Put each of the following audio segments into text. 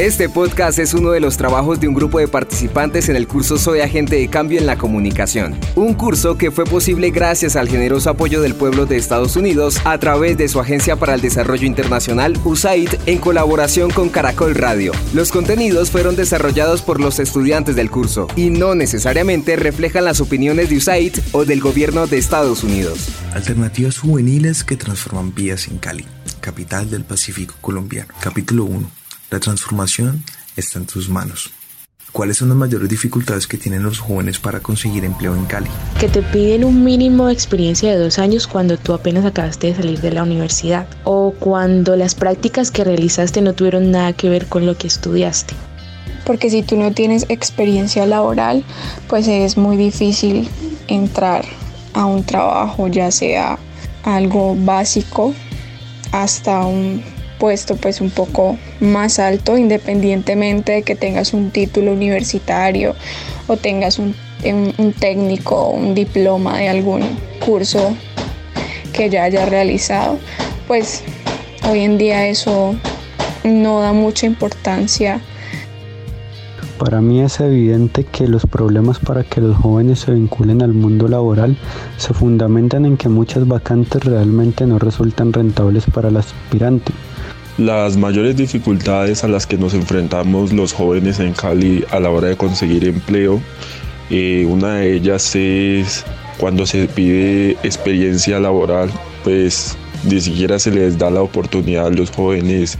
Este podcast es uno de los trabajos de un grupo de participantes en el curso Soy Agente de Cambio en la Comunicación. Un curso que fue posible gracias al generoso apoyo del pueblo de Estados Unidos a través de su Agencia para el Desarrollo Internacional, USAID, en colaboración con Caracol Radio. Los contenidos fueron desarrollados por los estudiantes del curso y no necesariamente reflejan las opiniones de USAID o del gobierno de Estados Unidos. Alternativas juveniles que transforman vidas en Cali, capital del Pacífico colombiano. Capítulo 1 la transformación está en tus manos. ¿Cuáles son las mayores dificultades que tienen los jóvenes para conseguir empleo en Cali? Que te piden un mínimo de experiencia de dos años cuando tú apenas acabaste de salir de la universidad o cuando las prácticas que realizaste no tuvieron nada que ver con lo que estudiaste. Porque si tú no tienes experiencia laboral, pues es muy difícil entrar a un trabajo, ya sea algo básico hasta un puesto pues un poco más alto independientemente de que tengas un título universitario o tengas un, técnico un diploma de algún curso que ya hayas realizado pues hoy en día eso no da mucha importancia. Para mí es evidente que los problemas para que los jóvenes se vinculen al mundo laboral se fundamentan en que muchas vacantes realmente no resultan rentables para el aspirante las mayores dificultades a las que nos enfrentamos los jóvenes en Cali a la hora de conseguir empleo, eh, una de ellas es cuando se pide experiencia laboral, pues ni siquiera se les da la oportunidad a los jóvenes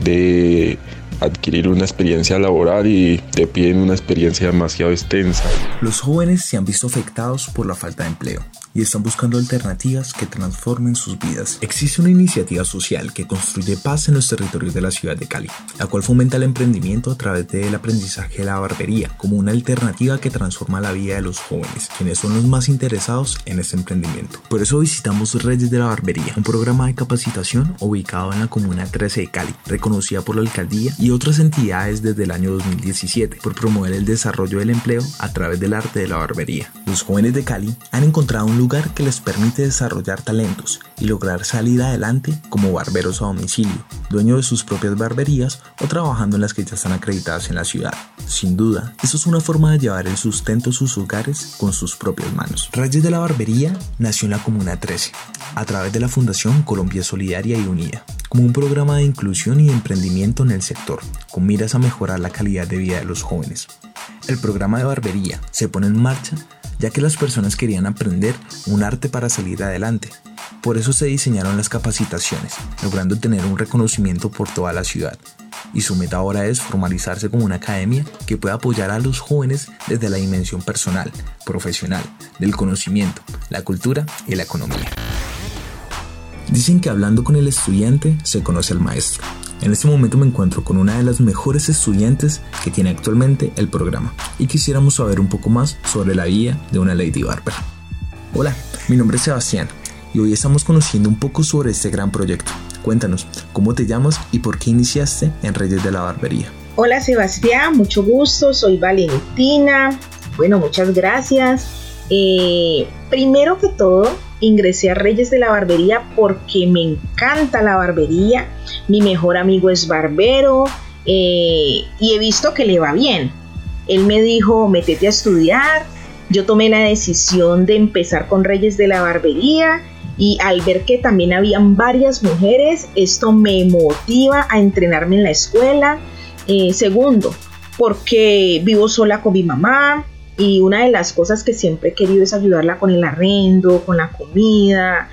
de adquirir una experiencia laboral y te piden una experiencia demasiado extensa. Los jóvenes se han visto afectados por la falta de empleo y están buscando alternativas que transformen sus vidas. Existe una iniciativa social que construye paz en los territorios de la ciudad de Cali, la cual fomenta el emprendimiento a través del aprendizaje de la barbería como una alternativa que transforma la vida de los jóvenes, quienes son los más interesados en este emprendimiento. Por eso visitamos Reyes de la Barbería, un programa de capacitación ubicado en la comuna 13 de Cali, reconocida por la alcaldía y otras entidades desde el año 2017 por promover el desarrollo del empleo a través del arte de la barbería. Los jóvenes de Cali han encontrado un lugar que les permite desarrollar talentos y lograr salir adelante como barberos a domicilio, dueño de sus propias barberías o trabajando en las que ya están acreditadas en la ciudad. Sin duda, eso es una forma de llevar el sustento a sus hogares con sus propias manos. Reyes de la Barbería nació en la Comuna 13, a través de la Fundación Colombia Solidaria y Unida, como un programa de inclusión y emprendimiento en el sector, con miras a mejorar la calidad de vida de los jóvenes. El programa de barbería se pone en marcha ya que las personas querían aprender un arte para salir adelante. Por eso se diseñaron las capacitaciones, logrando tener un reconocimiento por toda la ciudad. Y su meta ahora es formalizarse como una academia que pueda apoyar a los jóvenes desde la dimensión personal, profesional, del conocimiento, la cultura y la economía. Dicen que hablando con el estudiante se conoce al maestro. En este momento me encuentro con una de las mejores estudiantes que tiene actualmente el programa y quisiéramos saber un poco más sobre la vida de una Lady Barber. Hola, mi nombre es Sebastián y hoy estamos conociendo un poco sobre este gran proyecto. Cuéntanos, ¿cómo te llamas y por qué iniciaste en Reyes de la Barbería? Hola Sebastián, mucho gusto, soy Valentina. Bueno, muchas gracias. Eh, primero que todo, ingresé a Reyes de la Barbería porque me encanta la barbería. Mi mejor amigo es barbero eh, y he visto que le va bien. Él me dijo, métete a estudiar. Yo tomé la decisión de empezar con Reyes de la Barbería y al ver que también habían varias mujeres, esto me motiva a entrenarme en la escuela. Eh, segundo, porque vivo sola con mi mamá, y una de las cosas que siempre he querido es ayudarla con el arrendo, con la comida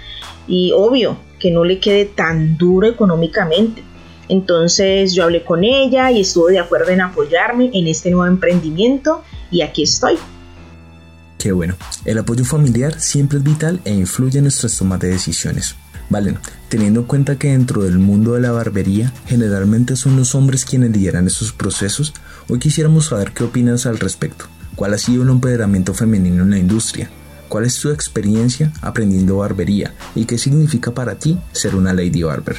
y obvio que no le quede tan duro económicamente. Entonces yo hablé con ella y estuvo de acuerdo en apoyarme en este nuevo emprendimiento y aquí estoy. Qué bueno, el apoyo familiar siempre es vital e influye en nuestras tomas de decisiones. Vale, teniendo en cuenta que dentro del mundo de la barbería generalmente son los hombres quienes lideran esos procesos, hoy quisiéramos saber qué opinas al respecto. ¿Cuál ha sido el empoderamiento femenino en la industria? ¿Cuál es tu experiencia aprendiendo barbería? ¿Y qué significa para ti ser una Lady Barber?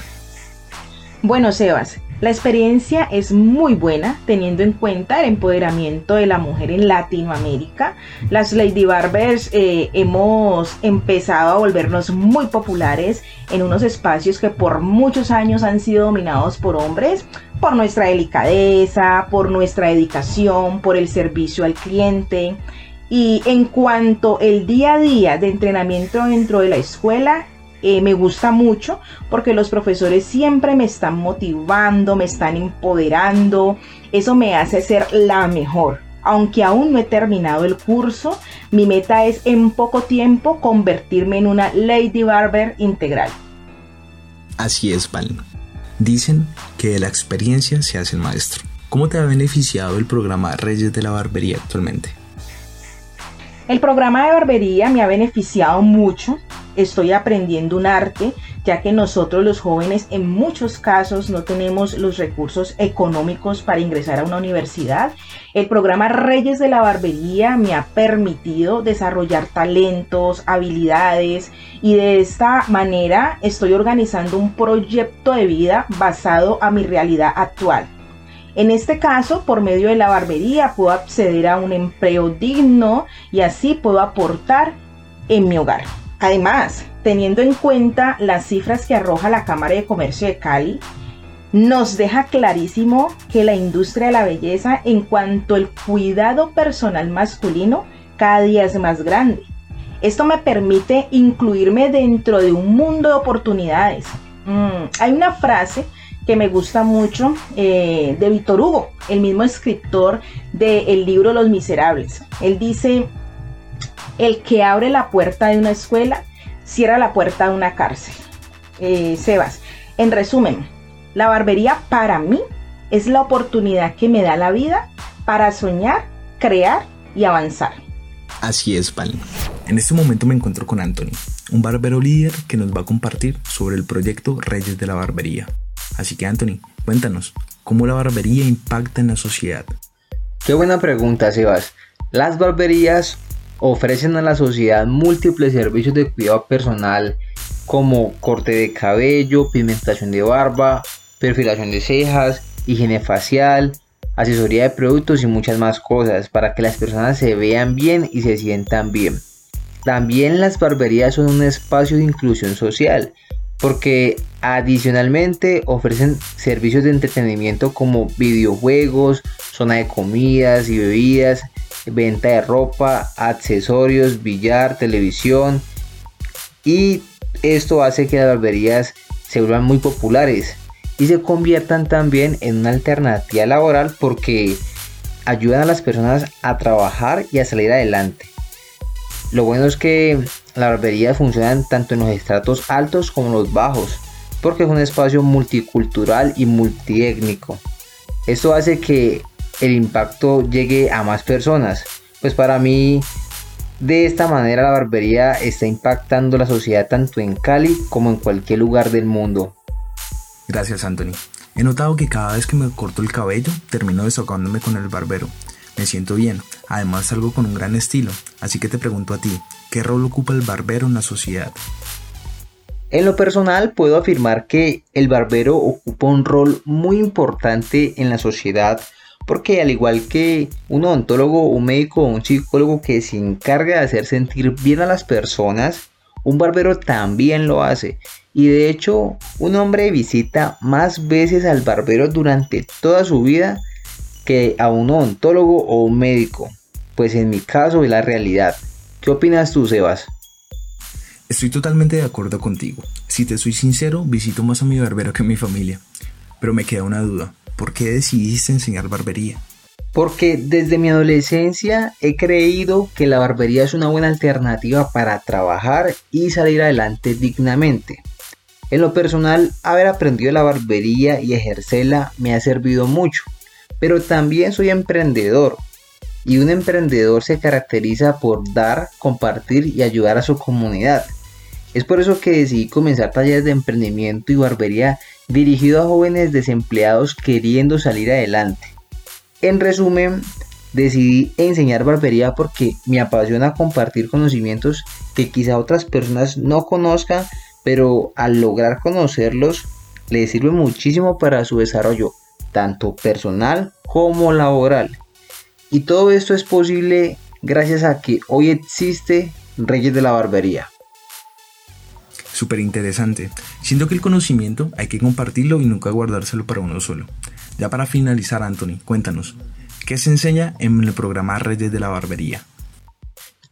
Bueno, Sebas, La experiencia es muy buena teniendo en cuenta el empoderamiento de la mujer en Latinoamérica. Las Lady Barbers eh, hemos empezado a volvernos muy populares en unos espacios que por muchos años han sido dominados por hombres, por nuestra delicadeza, por nuestra dedicación, por el servicio al cliente. Y en cuanto el día a día de entrenamiento dentro de la escuela, eh, me gusta mucho porque los profesores siempre me están motivando, me están empoderando. Eso me hace ser la mejor. Aunque aún no he terminado el curso, mi meta es en poco tiempo convertirme en una Lady Barber integral. Así es, Val. Dicen que de la experiencia se hace el maestro. ¿Cómo te ha beneficiado el programa Reyes de la Barbería actualmente? El programa de barbería me ha beneficiado mucho. Estoy aprendiendo un arte, ya que nosotros los jóvenes en muchos casos no tenemos los recursos económicos para ingresar a una universidad. El programa Reyes de la Barbería me ha permitido desarrollar talentos, habilidades y de esta manera estoy organizando un proyecto de vida basado a mi realidad actual. En este caso, por medio de la barbería puedo acceder a un empleo digno y así puedo aportar en mi hogar. Además, teniendo en cuenta las cifras que arroja la Cámara de Comercio de Cali, nos deja clarísimo que la industria de la belleza en cuanto al cuidado personal masculino cada día es más grande. Esto me permite incluirme dentro de un mundo de oportunidades. Mm, hay una frase que me gusta mucho eh, de Víctor Hugo, el mismo escritor del libro Los Miserables. Él dice, el que abre la puerta de una escuela, cierra la puerta de una cárcel. Eh, Sebas, en resumen, la barbería para mí es la oportunidad que me da la vida para soñar, crear y avanzar. Así es, Val. En este momento me encuentro con Anthony, un barbero líder que nos va a compartir sobre el proyecto Reyes de la Barbería. Así que Anthony, cuéntanos, ¿cómo la barbería impacta en la sociedad? Qué buena pregunta, Sebas. Las barberías ofrecen a la sociedad múltiples servicios de cuidado personal como corte de cabello, pigmentación de barba, perfilación de cejas, higiene facial, asesoría de productos y muchas más cosas para que las personas se vean bien y se sientan bien. También las barberías son un espacio de inclusión social porque adicionalmente ofrecen servicios de entretenimiento como videojuegos, zona de comidas y bebidas, venta de ropa, accesorios, billar, televisión y esto hace que las barberías se vuelvan muy populares y se conviertan también en una alternativa laboral porque ayudan a las personas a trabajar y a salir adelante. Lo bueno es que las barberías funcionan tanto en los estratos altos como en los bajos, porque es un espacio multicultural y multiétnico. Esto hace que el impacto llegue a más personas, pues para mí de esta manera la barbería está impactando la sociedad tanto en Cali como en cualquier lugar del mundo. Gracias Anthony. He notado que cada vez que me corto el cabello termino desocándome con el barbero me siento bien, además salgo con un gran estilo, así que te pregunto a ti, ¿qué rol ocupa el barbero en la sociedad? En lo personal puedo afirmar que el barbero ocupa un rol muy importante en la sociedad porque al igual que un odontólogo, un médico o un psicólogo que se encarga de hacer sentir bien a las personas, un barbero también lo hace. Y de hecho, un hombre visita más veces al barbero durante toda su vida que a un odontólogo o un médico. Pues en mi caso es la realidad. ¿Qué opinas tú, Sebas? Estoy totalmente de acuerdo contigo. Si te soy sincero, visito más a mi barbero que a mi familia. Pero me queda una duda. ¿Por qué decidiste enseñar barbería? Porque desde mi adolescencia he creído que la barbería es una buena alternativa para trabajar y salir adelante dignamente. En lo personal, haber aprendido la barbería y ejercerla me ha servido mucho pero también soy emprendedor. Y un emprendedor se caracteriza por dar, compartir y ayudar a su comunidad. Es por eso que decidí comenzar talleres de emprendimiento y barbería dirigido a jóvenes desempleados queriendo salir adelante. En resumen, decidí enseñar barbería porque me apasiona compartir conocimientos que quizá otras personas no conozcan, pero al lograr conocerlos le sirve muchísimo para su desarrollo, tanto personal como laboral. Y todo esto es posible gracias a que hoy existe Reyes de la Barbería. Súper interesante. Siento que el conocimiento hay que compartirlo y nunca guardárselo para uno solo. Ya para finalizar, Anthony, cuéntanos, ¿qué se enseña en el programa Reyes de la Barbería?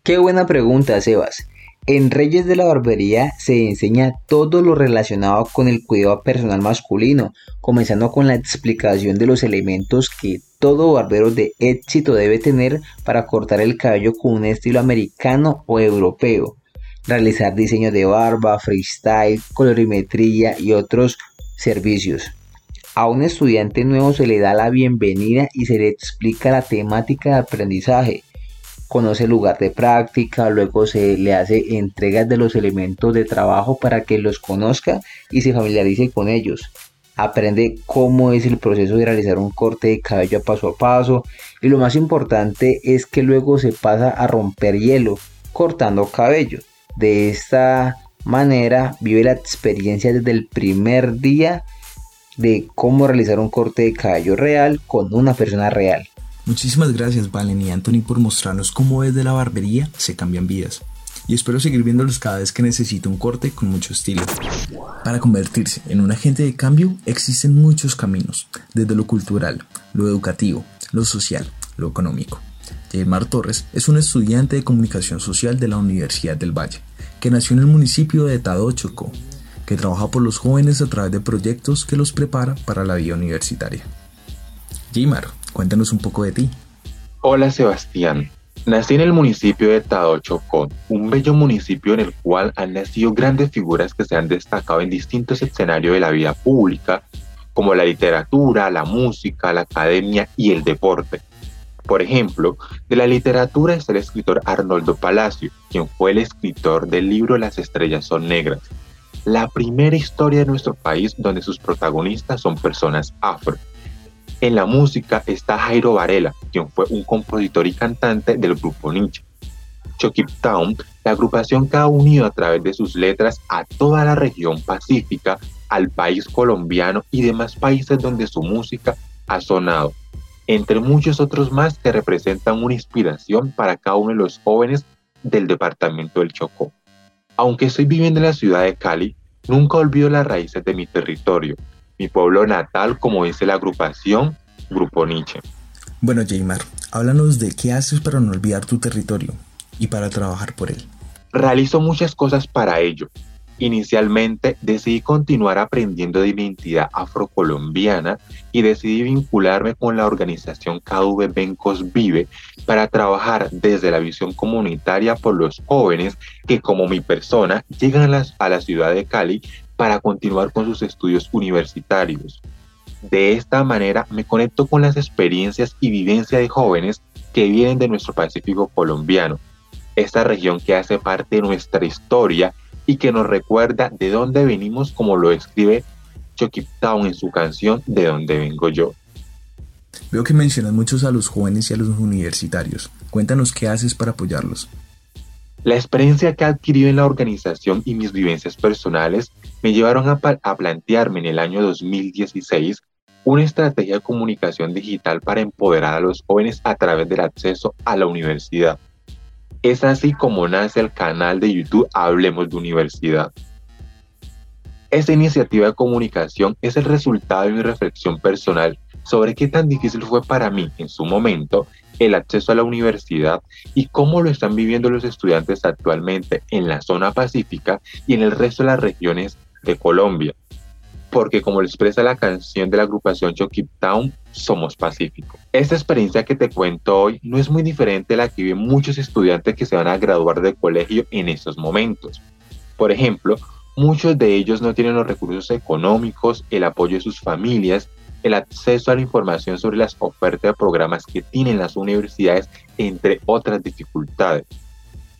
Qué buena pregunta, Sebas. En Reyes de la Barbería se enseña todo lo relacionado con el cuidado personal masculino, comenzando con la explicación de los elementos que todo barbero de éxito debe tener para cortar el cabello con un estilo americano o europeo, realizar diseño de barba, freestyle, colorimetría y otros servicios. A un estudiante nuevo se le da la bienvenida y se le explica la temática de aprendizaje. Conoce el lugar de práctica, luego se le hace entregas de los elementos de trabajo para que los conozca y se familiarice con ellos. Aprende cómo es el proceso de realizar un corte de cabello paso a paso y lo más importante es que luego se pasa a romper hielo cortando cabello. De esta manera vive la experiencia desde el primer día de cómo realizar un corte de cabello real con una persona real. Muchísimas gracias Valen y Anthony por mostrarnos cómo desde la barbería se cambian vidas. Y espero seguir viéndolos cada vez que necesite un corte con mucho estilo. Para convertirse en un agente de cambio existen muchos caminos, desde lo cultural, lo educativo, lo social, lo económico. Jaimar Torres es un estudiante de comunicación social de la Universidad del Valle, que nació en el municipio de Tado, Chocó, que trabaja por los jóvenes a través de proyectos que los prepara para la vida universitaria. Jaimar, cuéntanos un poco de ti. Hola Sebastián, nací en el municipio de Tado, Chocó, un bello municipio en el cual han nacido grandes figuras que se han destacado en distintos escenarios de la vida pública, como la literatura, la música, la academia y el deporte. Por ejemplo, de la literatura es el escritor Arnoldo Palacio, quien fue el escritor del libro Las estrellas son negras, la primera historia de nuestro país donde sus protagonistas son personas afro. En la música está Jairo Varela, quien fue un compositor y cantante del grupo Nietzsche. Chokip Town, la agrupación que ha unido a través de sus letras a toda la región pacífica, al país colombiano y demás países donde su música ha sonado entre muchos otros más que representan una inspiración para cada uno de los jóvenes del departamento del Chocó. Aunque estoy viviendo en la ciudad de Cali, nunca olvido las raíces de mi territorio, mi pueblo natal, como dice la agrupación Grupo Nietzsche. Bueno, Jaymar, háblanos de qué haces para no olvidar tu territorio y para trabajar por él. Realizo muchas cosas para ello, Inicialmente decidí continuar aprendiendo de identidad afrocolombiana y decidí vincularme con la organización KV Bencos Vive para trabajar desde la visión comunitaria por los jóvenes que como mi persona llegan a la ciudad de Cali para continuar con sus estudios universitarios. De esta manera me conecto con las experiencias y vivencia de jóvenes que vienen de nuestro Pacífico colombiano, esta región que hace parte de nuestra historia y que nos recuerda de dónde venimos como lo escribe Chucky Town en su canción De dónde vengo yo. Veo que mencionas muchos a los jóvenes y a los universitarios. Cuéntanos qué haces para apoyarlos. La experiencia que he adquirido en la organización y mis vivencias personales me llevaron a, a, plantearme en el año 2016 una estrategia de comunicación digital para empoderar a los jóvenes a través del acceso a la universidad. Es así como nace el canal de YouTube Hablemos de Universidad. Esta iniciativa de comunicación es el resultado de mi reflexión personal sobre qué tan difícil fue para mí en su momento el acceso a la universidad y cómo lo están viviendo los estudiantes actualmente en la zona pacífica y en el resto de las regiones de Colombia porque como lo expresa la canción de la agrupación Chokip Town, somos pacíficos. Esta experiencia que te cuento hoy no es muy diferente a la que viven muchos estudiantes que se van a graduar del colegio en estos momentos. Por ejemplo, muchos de ellos no tienen los recursos económicos, el apoyo de sus familias, el acceso a la información sobre las ofertas de programas que tienen las universidades, entre otras dificultades.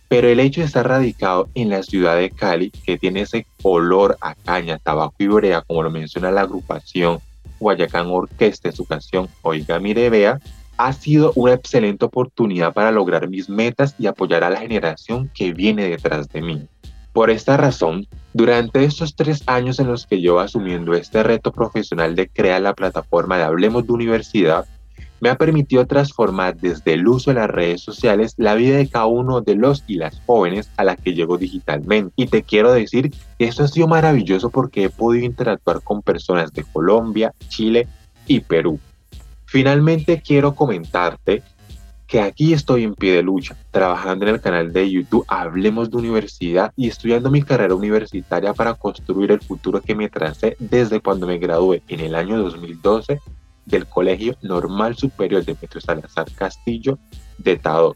Pero el hecho de estar radicado en la ciudad de Cali, que tiene ese olor a caña, tabaco y brea, como lo menciona la agrupación Guayacán Orquesta en su canción Oiga Mire Vea, ha sido una excelente oportunidad para lograr mis metas y apoyar a la generación que viene detrás de mí. Por esta razón, durante estos tres años en los que llevo asumiendo este reto profesional de crear la plataforma de Hablemos de Universidad, me ha permitido transformar desde el uso de las redes sociales la vida de cada uno de los y las jóvenes a la que llego digitalmente. Y te quiero decir que esto ha sido maravilloso porque he podido interactuar con personas de Colombia, Chile y Perú. Finalmente quiero comentarte que aquí estoy en pie de lucha, trabajando en el canal de YouTube Hablemos de Universidad y estudiando mi carrera universitaria para construir el futuro que me tracé desde cuando me gradué en el año 2012 del Colegio Normal Superior de Petro Salazar Castillo de Tado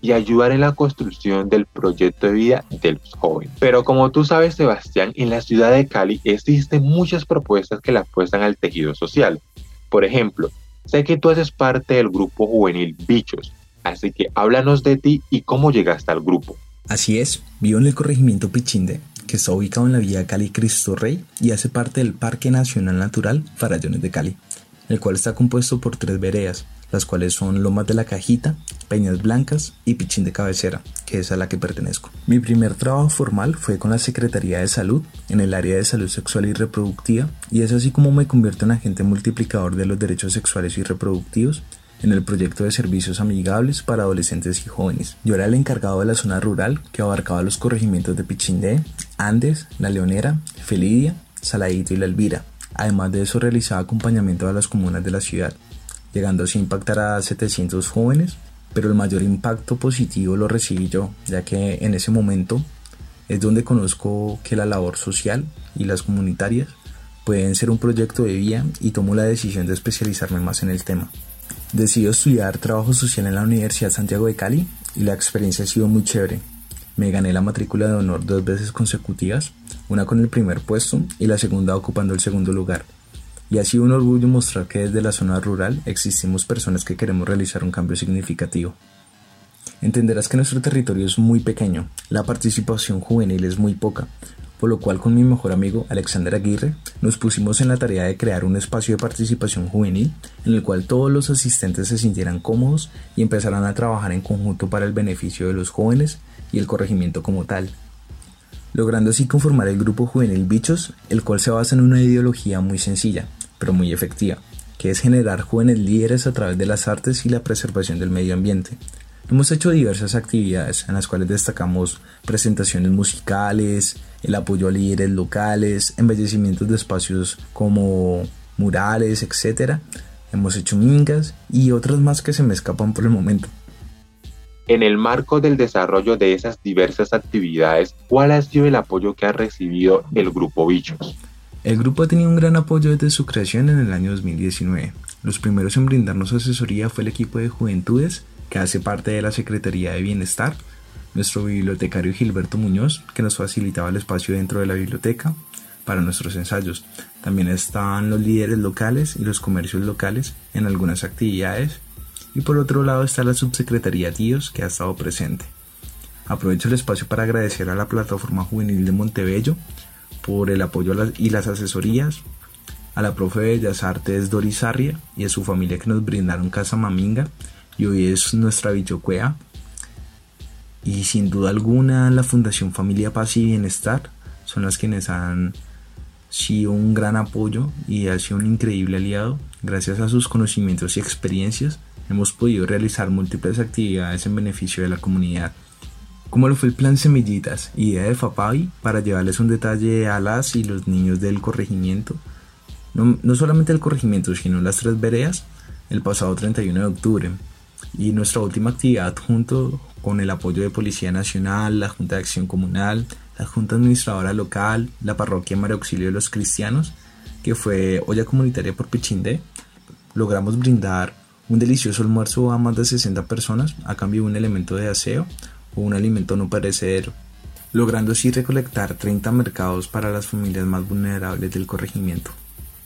y ayudar en la construcción del proyecto de vida de los jóvenes. Pero como tú sabes, Sebastián, en la ciudad de Cali existen muchas propuestas que la apuestan al tejido social. Por ejemplo, Sé que tú haces parte del grupo juvenil Bichos, así que háblanos de ti y cómo llegaste al grupo. Así es, vivo en el corregimiento Pichinde, que está ubicado en la vía Cali Cristo Rey y hace parte del Parque Nacional Natural Farallones de Cali, el cual está compuesto por tres veredas, las cuales son Lomas de la Cajita, Peñas Blancas y Pichín de Cabecera, que es a la que pertenezco. Mi primer trabajo formal fue con la Secretaría de Salud en el área de salud sexual y reproductiva y es así como me convierto en agente multiplicador de los derechos sexuales y reproductivos en el proyecto de servicios amigables para adolescentes y jóvenes. Yo era el encargado de la zona rural que abarcaba los corregimientos de Pichindé, Andes, La Leonera, Felidia, Saladito y La Elvira. Además de eso realizaba acompañamiento a las comunas de la ciudad llegando así a impactar a 700 jóvenes, pero el mayor impacto positivo lo recibí yo, ya que en ese momento es donde conozco que la labor social y las comunitarias pueden ser un proyecto de vida y tomo la decisión de especializarme más en el tema. Decidí estudiar trabajo social en la Universidad Santiago de Cali y la experiencia ha sido muy chévere. Me gané la matrícula de honor dos veces consecutivas, una con el primer puesto y la segunda ocupando el segundo lugar y ha sido un orgullo mostrar que desde la zona rural existimos personas que queremos realizar un cambio significativo. Entenderás que nuestro territorio es muy pequeño, la participación juvenil es muy poca, por lo cual con mi mejor amigo Alexander Aguirre nos pusimos en la tarea de crear un espacio de participación juvenil en el cual todos los asistentes se sintieran cómodos y empezaran a trabajar en conjunto para el beneficio de los jóvenes y el corregimiento como tal logrando así conformar el grupo juvenil Bichos, el cual se basa en una ideología muy sencilla, pero muy efectiva, que es generar jóvenes líderes a través de las artes y la preservación del medio ambiente. Hemos hecho diversas actividades en las cuales destacamos presentaciones musicales, el apoyo a líderes locales, embellecimientos de espacios como murales, etc. Hemos hecho mingas y otras más que se me escapan por el momento. En el marco del desarrollo de esas diversas actividades, ¿cuál ha sido el apoyo que ha recibido el Grupo Bichos? El grupo ha tenido un gran apoyo desde su creación en el año 2019. Los primeros en brindarnos asesoría fue el equipo de juventudes, que hace parte de la Secretaría de Bienestar, nuestro bibliotecario Gilberto Muñoz, que nos facilitaba el espacio dentro de la biblioteca para nuestros ensayos. También están los líderes locales y los comercios locales en algunas actividades. Y por otro lado está la subsecretaría TIOS, que ha estado presente. Aprovecho el espacio para agradecer a la plataforma juvenil de Montebello por el apoyo y las asesorías, a la profe de Bellas Artes Doris Arria y a su familia que nos brindaron Casa Maminga y hoy es nuestra bichocuea. Y sin duda alguna la Fundación Familia Paz y Bienestar son las quienes han sido un gran apoyo y ha sido un increíble aliado. Gracias a sus conocimientos y experiencias hemos podido realizar múltiples actividades en beneficio de la comunidad como lo fue el plan Semillitas, idea de FAPAVI para llevarles un detalle a las y los niños del corregimiento, no, no solamente el corregimiento, sino las tres veredas, el pasado 31 de octubre. Y nuestra última actividad junto con el apoyo de Policía Nacional, la Junta de Acción Comunal, la Junta Administradora Local, la Parroquia María Auxilio de los Cristianos, que fue olla comunitaria por Pichinde, logramos brindar un delicioso almuerzo a más de 60 personas a cambio de un elemento de aseo, un alimento no perecedero, logrando así recolectar 30 mercados para las familias más vulnerables del corregimiento.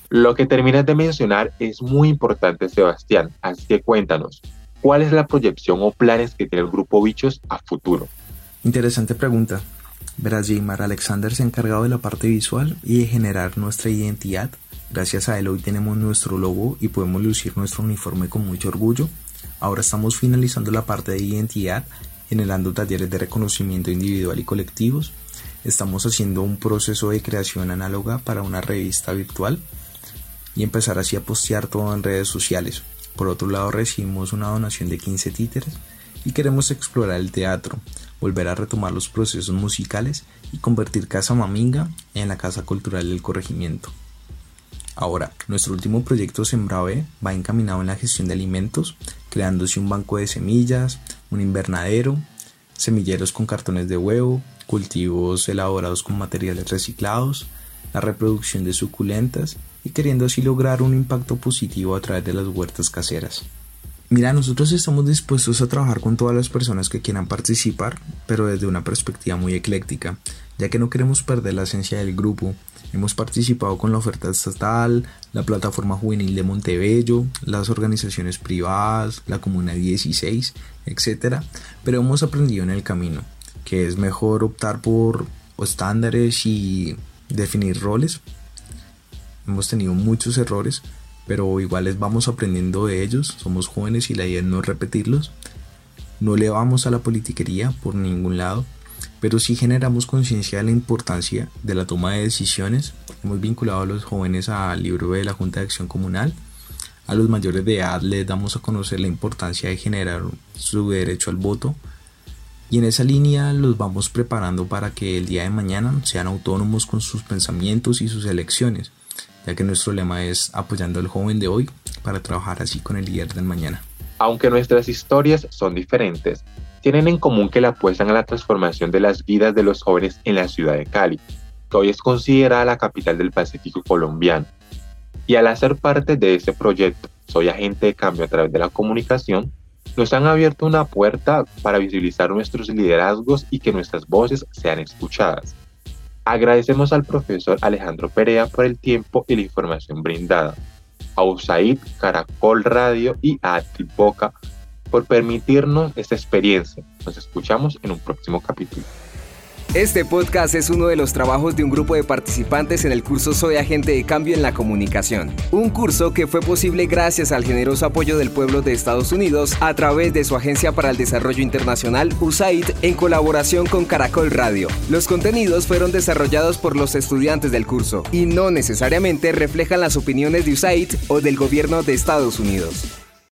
Lo que terminas de mencionar es muy importante, Sebastián, así que cuéntanos, ¿cuál es la proyección o planes que tiene el Grupo Bichos a futuro? Interesante pregunta. Verás, Jaymar Alexander se ha encargado de la parte visual y de generar nuestra identidad. Gracias a él hoy tenemos nuestro logo y podemos lucir nuestro uniforme con mucho orgullo. Ahora estamos finalizando la parte de identidad generando talleres de reconocimiento individual y colectivos estamos haciendo un proceso de creación análoga para una revista virtual y empezar así a postear todo en redes sociales. Por otro lado, recibimos una donación de 15 títeres y queremos explorar el teatro, volver a retomar los procesos musicales y convertir Casa Maminga en la Casa Cultural del Corregimiento. Ahora, nuestro último proyecto Sembrave va encaminado en la gestión de alimentos, creándose un banco de semillas, un invernadero, semilleros con cartones de huevo, cultivos elaborados con materiales reciclados, la reproducción de suculentas y queriendo así lograr un impacto positivo a través de las huertas caseras. Mira, nosotros estamos dispuestos a trabajar con todas las personas que quieran participar, pero desde una perspectiva muy ecléctica, ya que no queremos perder la esencia del grupo. Hemos participado con la oferta estatal, la plataforma juvenil de Montebello, las organizaciones privadas, la Comuna 16, etc. Pero hemos aprendido en el camino que es mejor optar por estándares y definir roles. Hemos tenido muchos errores, pero iguales vamos aprendiendo de ellos. Somos jóvenes y la idea es no repetirlos. No le vamos a la politiquería por ningún lado, pero sí generamos conciencia de la importancia de la toma de decisiones. Hemos vinculado a los jóvenes al libro de la Junta de Acción Comunal. A los mayores de edad les damos a conocer la importancia de generar su derecho al voto. Y en esa línea los vamos preparando para que el día de mañana sean autónomos con sus pensamientos y sus elecciones ya que nuestro lema es apoyando al joven de hoy para trabajar así con el líder del mañana. Aunque nuestras historias son diferentes, tienen en común que la apuestan a la transformación de las vidas de los jóvenes en la ciudad de Cali, que hoy es considerada la capital del Pacífico colombiano. Y al hacer parte de ese proyecto, Soy Agente de Cambio a través de la comunicación, nos han abierto una puerta para visibilizar nuestros liderazgos y que nuestras voces sean escuchadas. Agradecemos al profesor Alejandro Perea por el tiempo y la información brindada, a USAID, Caracol Radio y a Boca por permitirnos esta experiencia. Nos escuchamos en un próximo capítulo. Este podcast es uno de los trabajos de un grupo de participantes en el curso Soy Agente de Cambio en la Comunicación. Un curso que fue posible gracias al generoso apoyo del pueblo de Estados Unidos a través de su Agencia para el Desarrollo Internacional, USAID, en colaboración con Caracol Radio. Los contenidos fueron desarrollados por los estudiantes del curso y no necesariamente reflejan las opiniones de USAID o del gobierno de Estados Unidos.